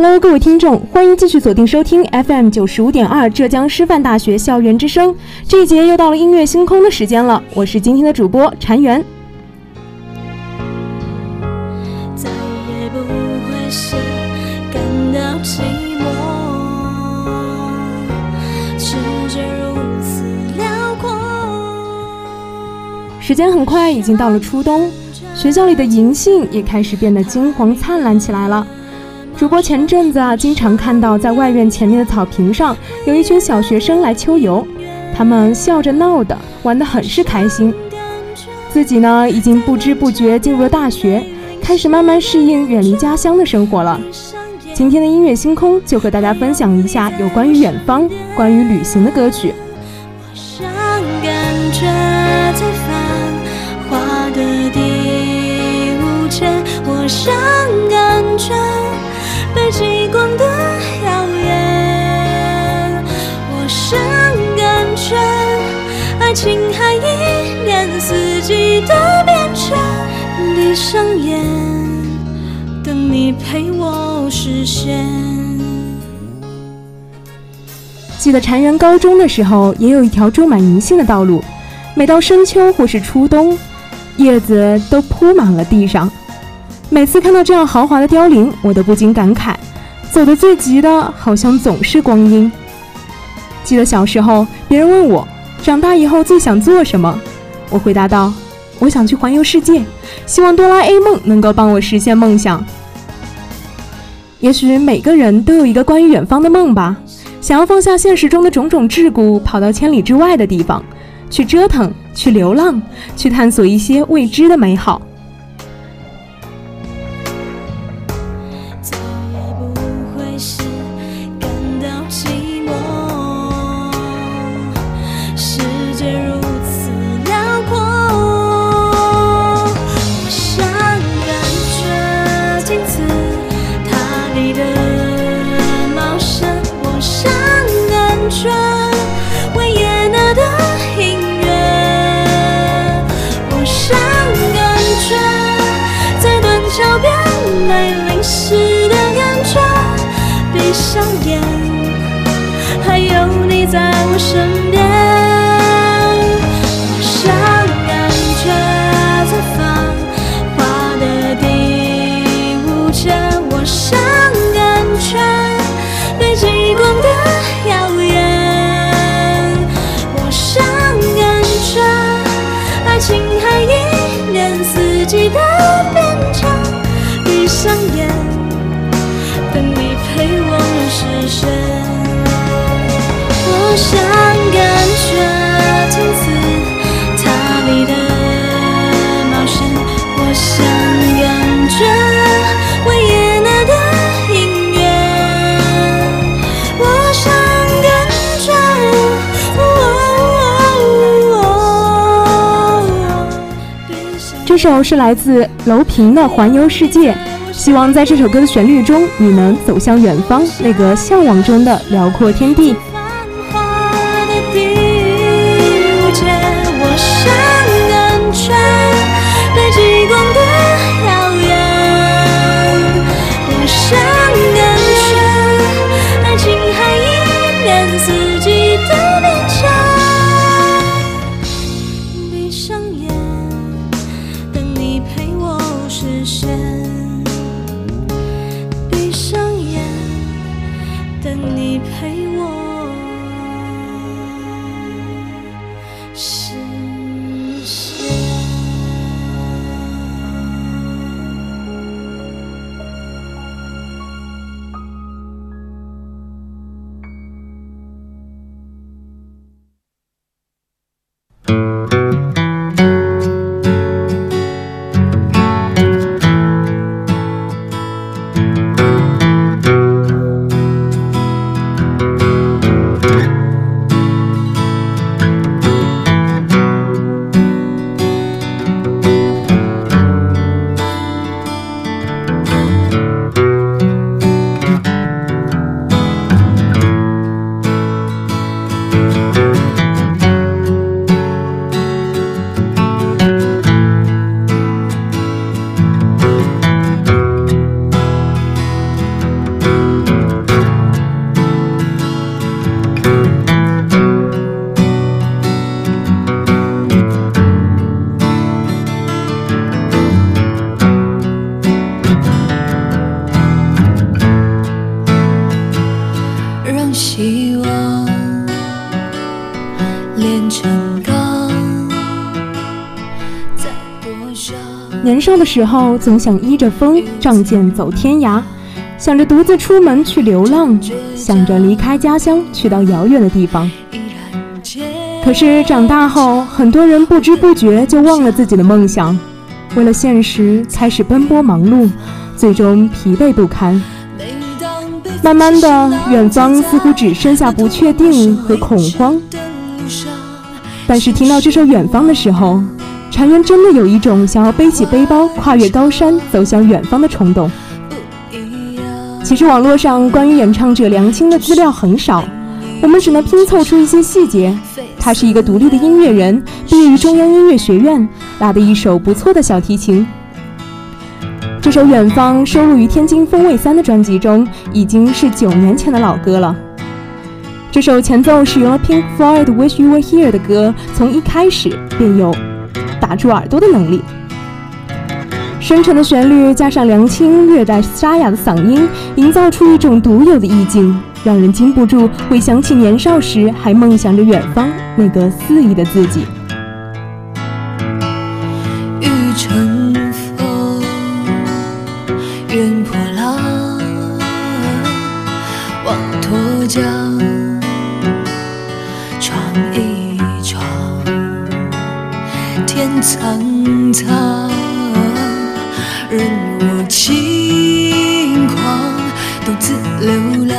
Hello，各位听众，欢迎继续锁定收听 FM 九十五点二浙江师范大学校园之声。这一节又到了音乐星空的时间了，我是今天的主播禅园。时间很快已经到了初冬，学校里的银杏也开始变得金黄灿烂起来了。主播前阵子啊，经常看到在外院前面的草坪上，有一群小学生来秋游，他们笑着闹的，玩得很是开心。自己呢，已经不知不觉进入了大学，开始慢慢适应远离家乡的生活了。今天的音乐星空就和大家分享一下有关于远方、关于旅行的歌曲。我想感觉在繁华的第五我想极光的耀眼，我想感觉爱情还一年四季都变迁。闭上眼，等你陪我实现。记得禅园高中的时候，也有一条种满银杏的道路，每到深秋或是初冬，叶子都铺满了地上。每次看到这样豪华的凋零，我都不禁感慨：走得最急的，好像总是光阴。记得小时候，别人问我长大以后最想做什么，我回答道：“我想去环游世界，希望哆啦 A 梦能够帮我实现梦想。”也许每个人都有一个关于远方的梦吧，想要放下现实中的种种桎梏，跑到千里之外的地方，去折腾，去流浪，去探索一些未知的美好。上演，还有你在我身边。首是来自楼平的《环游世界》，希望在这首歌的旋律中，你能走向远方那个向往中的辽阔天地。的时候，总想依着风仗剑走天涯，想着独自出门去流浪，想着离开家乡去到遥远的地方。可是长大后，很多人不知不觉就忘了自己的梦想，为了现实开始奔波忙碌，最终疲惫不堪。慢慢的，远方似乎只剩下不确定和恐慌。但是听到这首《远方》的时候，禅人真的有一种想要背起背包，跨越高山，走向远方的冲动。其实网络上关于演唱者梁青的资料很少，我们只能拼凑出一些细节。他是一个独立的音乐人，毕业于中央音乐学院，拉的一手不错的小提琴。这首《远方》收录于《天津风味三》的专辑中，已经是九年前的老歌了。这首前奏使用了 Pink Floyd "Wish You Were Here" 的歌，从一开始便有。打住耳朵的能力，深沉的旋律加上梁清略带沙哑的嗓音，营造出一种独有的意境，让人禁不住会想起年少时还梦想着远方那个肆意的自己。苍苍，任我轻狂，独自流浪，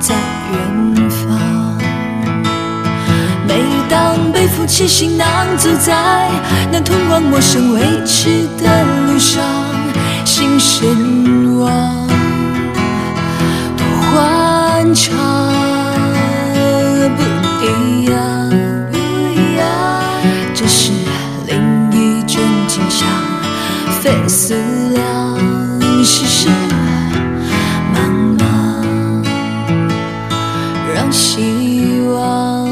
在远方。每当背负起行囊，走在那通往陌生未知的路上，心神往，多欢畅，不一希望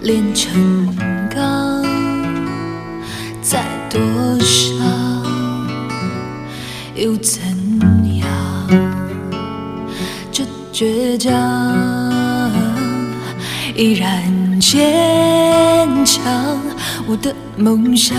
炼成钢，再多少又怎样？这倔强依然坚强，我的梦想。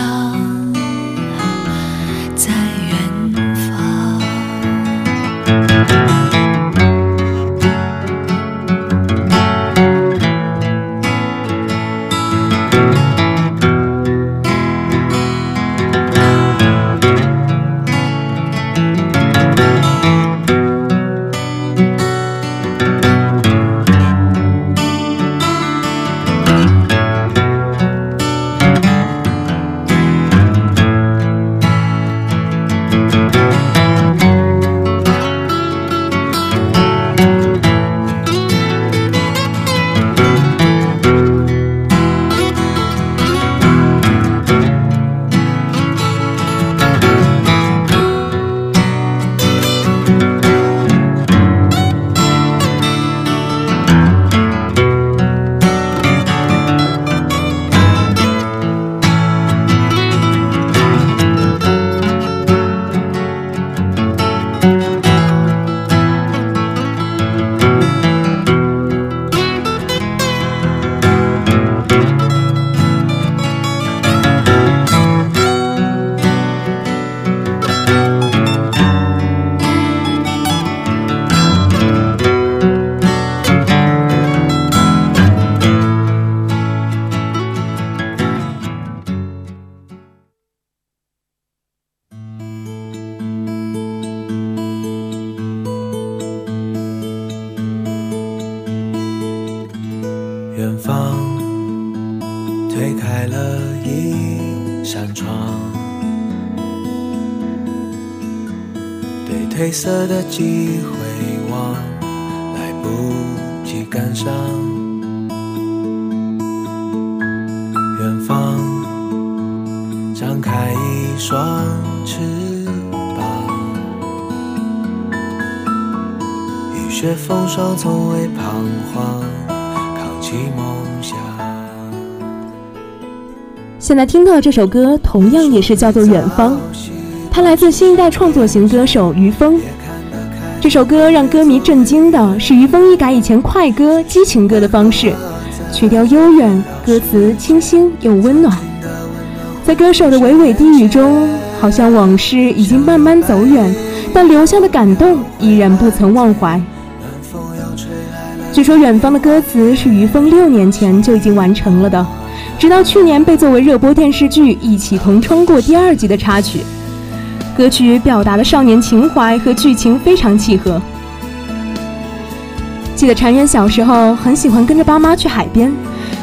色的记回望，来不及感伤。远方张开一双翅膀，雨雪风霜从未彷徨，扛起梦想。现在听到这首歌，同样也是叫做《远方》，它来自新一代创作型歌手于峰。这首歌让歌迷震惊的是，于峰一改以前快歌、激情歌的方式，曲调悠远，歌词清新又温暖。在歌手的娓娓低语中，好像往事已经慢慢走远，但留下的感动依然不曾忘怀。据说《远方》的歌词是于峰六年前就已经完成了的。直到去年被作为热播电视剧《一起同窗过》第二季的插曲，歌曲表达的少年情怀和剧情非常契合。记得禅园小时候很喜欢跟着爸妈去海边，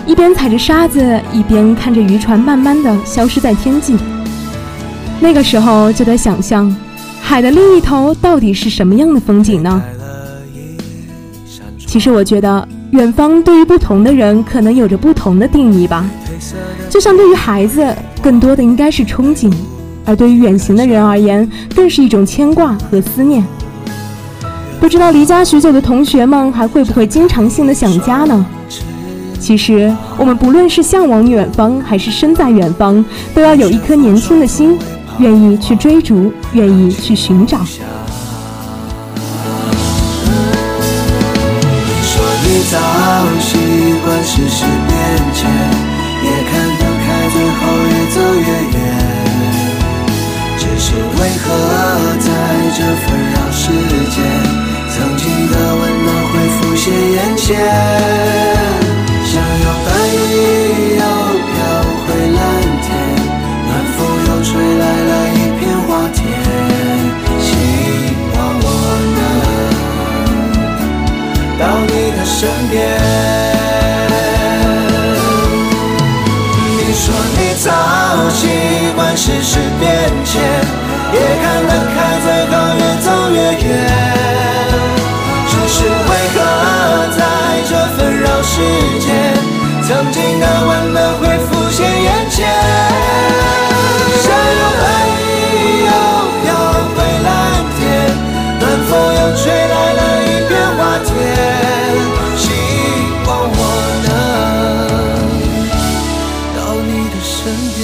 一边踩着沙子，一边看着渔船慢慢的消失在天际。那个时候就在想象，海的另一头到底是什么样的风景呢？其实我觉得，远方对于不同的人可能有着不同的定义吧。就像对于孩子，更多的应该是憧憬；而对于远行的人而言，更是一种牵挂和思念。不知道离家许久的同学们，还会不会经常性的想家呢？其实，我们不论是向往远方，还是身在远方，都要有一颗年轻的心，愿意去追逐，愿意去寻找。说你早习惯世事变迁，何在这纷扰世间，曾经的温暖会浮现眼前？像有白云又飘回蓝天，暖风又吹来了一片花田。希望我能。到你的身边。你说你早习惯世事变迁，也看得开，最后越走越远。只是为何在这纷扰世间，曾经的温暖会浮现眼前？像有白云又飘回蓝天，暖风又吹来了一片花田。希望我能到你的身边。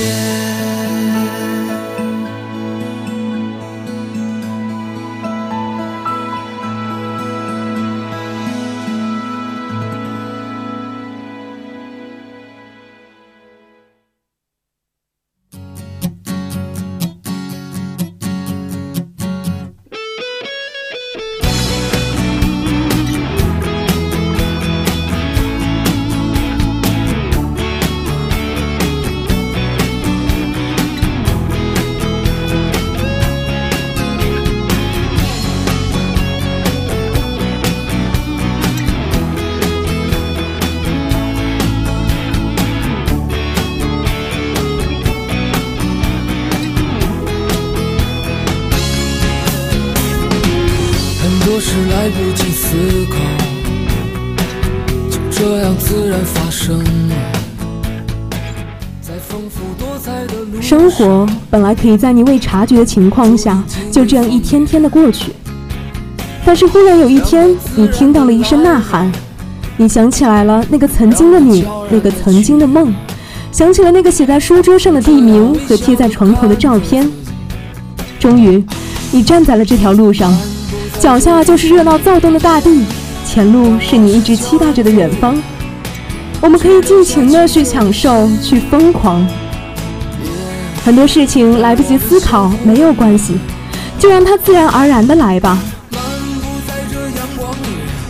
是来不及思考，就这样自然发生了。生活本来可以在你未察觉的情况下，就这样一天天的过去。但是忽然有一天，你听到了一声呐喊，你想起来了那个曾经的你，那个曾经的梦，想起了那个写在书桌上的地名和贴在床头的照片。终于，你站在了这条路上，脚下就是热闹躁动的大地，前路是你一直期待着的远方。我们可以尽情的去享受，去疯狂。很多事情来不及思考没有关系，就让它自然而然的来吧。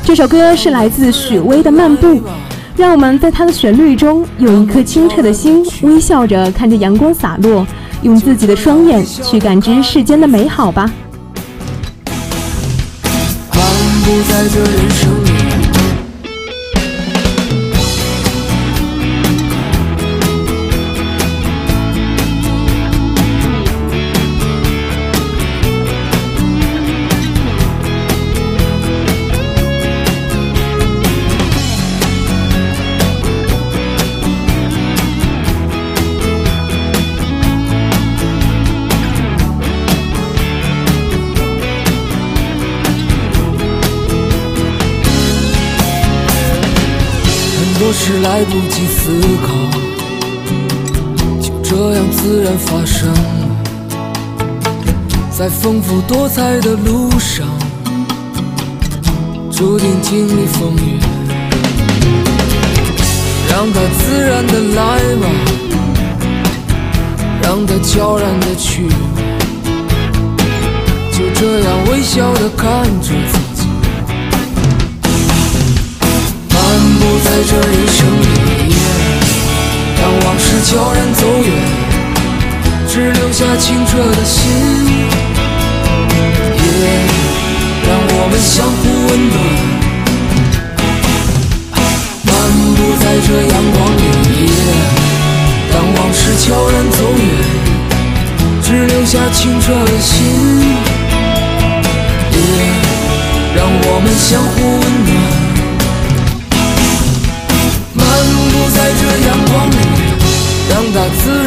这首歌是来自许巍的《漫步》，让我们在它的旋律中用一颗清澈的心，微笑着看着阳光洒落，用自己的双眼去感知世间的美好吧。不在这人生来不及思考，就这样自然发生。在丰富多彩的路上，注定经历风雨，让它自然的来吧，让它悄然的去，就这样微笑的看着在这人生里，当往事悄然走远，只留下清澈的心，也让我们相互温暖。漫步在这阳光里，当往事悄然走远，只留下清澈的心，也让我们相互温暖。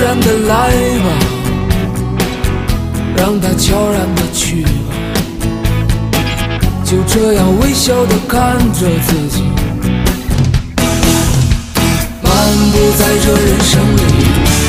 然的来吧，让它悄然的去吧，就这样微笑的看着自己。漫步在这人生里。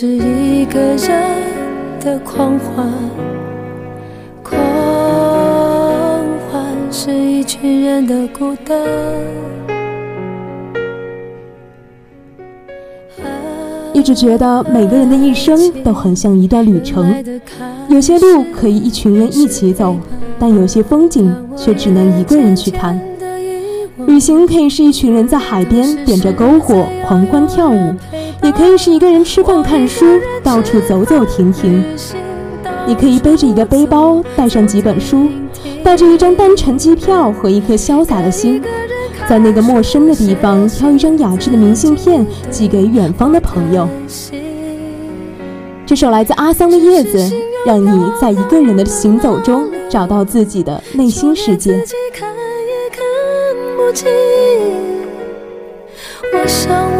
是一个人的狂欢，狂欢是一群人的孤单。一直觉得每个人的一生都很像一段旅程，有些路可以一群人一起走，但有些风景却只能一个人去看。旅行可以是一群人在海边点着篝火狂欢跳舞，也可以是一个人吃饭看书，到处走走停停。你可以背着一个背包，带上几本书，带着一张单程机票和一颗潇洒的心，在那个陌生的地方挑一张雅致的明信片，寄给远方的朋友。这首来自阿桑的《叶子》，让你在一个人的行走中找到自己的内心世界。我想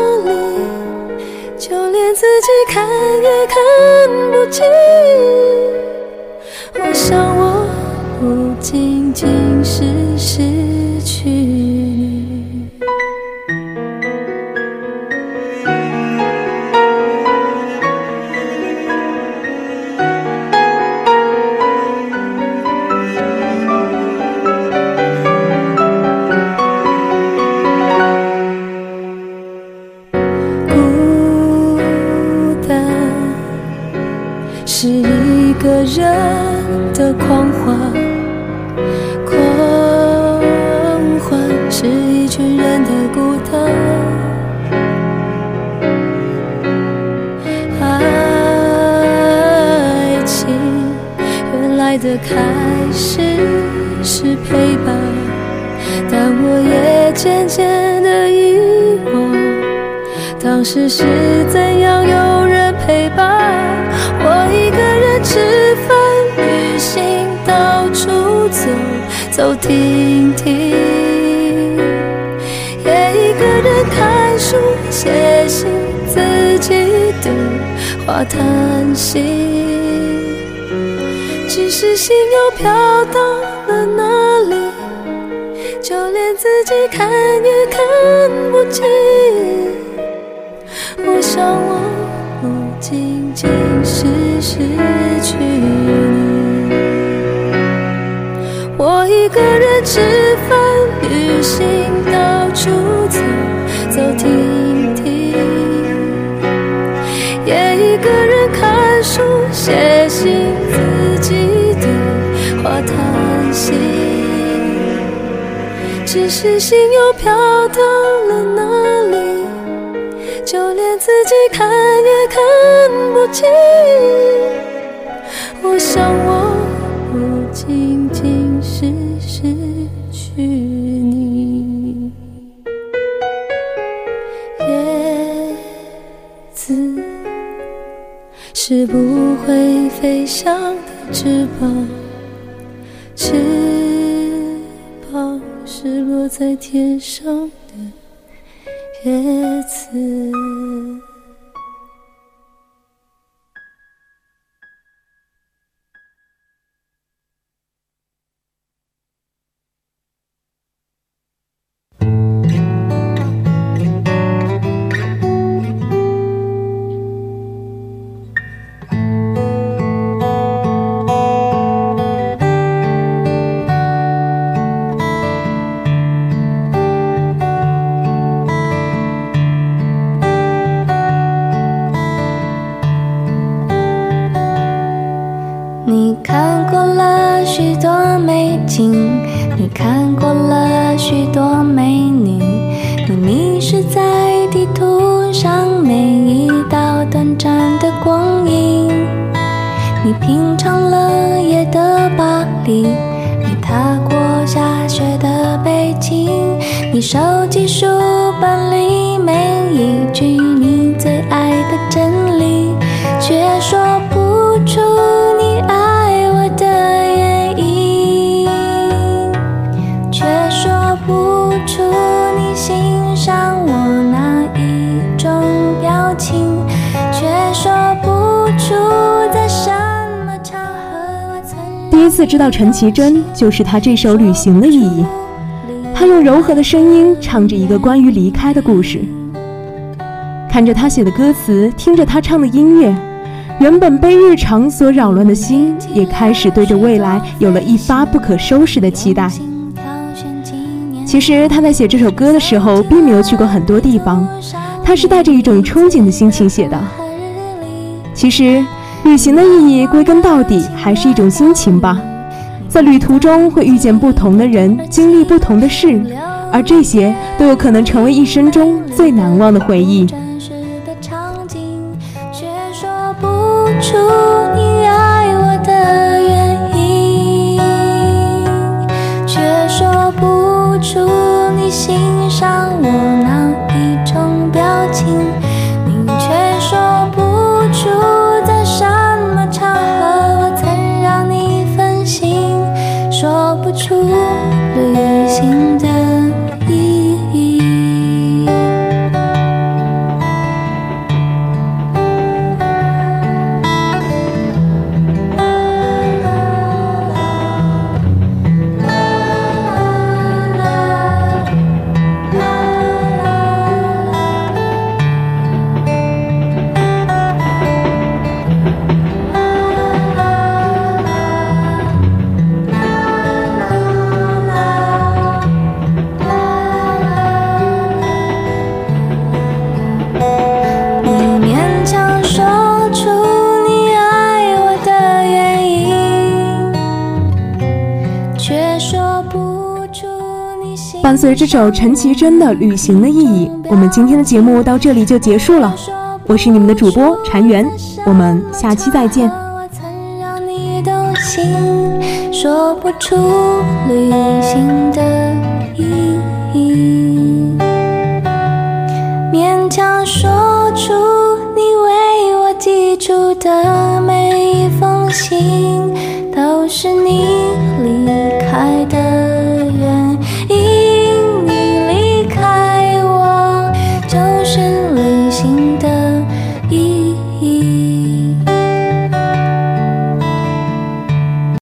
自己看也看不清。我想我不仅仅是人看书、写信，自己对话叹息。只是心又飘到了哪里？就连自己看也看不清。我想我不仅仅是失去你，我一个人吃饭、旅行，到处走走停停，也一个人看书、写信，自己对话叹息。只是心又飘到了哪里？就连自己看也看不清。我想我不仅飞翔的翅膀，翅膀是落在天上的。叶子。你收集书本里每一句你最爱的真理，却说不出你爱我的原因，却说不出你欣赏我哪一种表情，却说不出在什么场合我曾第一次知道陈绮贞，就是她这首《旅行的意义》。他用柔和的声音唱着一个关于离开的故事，看着他写的歌词，听着他唱的音乐，原本被日常所扰乱的心，也开始对着未来有了一发不可收拾的期待。其实他在写这首歌的时候，并没有去过很多地方，他是带着一种憧憬的心情写的。其实，旅行的意义归根到底还是一种心情吧。在旅途中会遇见不同的人，经历不同的事，而这些都有可能成为一生中最难忘的回忆。却说不出你爱我的原因，却说不出你欣赏我勉强说出你爱我的原因，却说不出你心。伴随这首陈绮贞的《旅行的意义》，我们今天的节目到这里就结束了。我是你们的主播禅园，我们下期再见。我曾让你动心，说不出旅行的出的每一封信，都是你。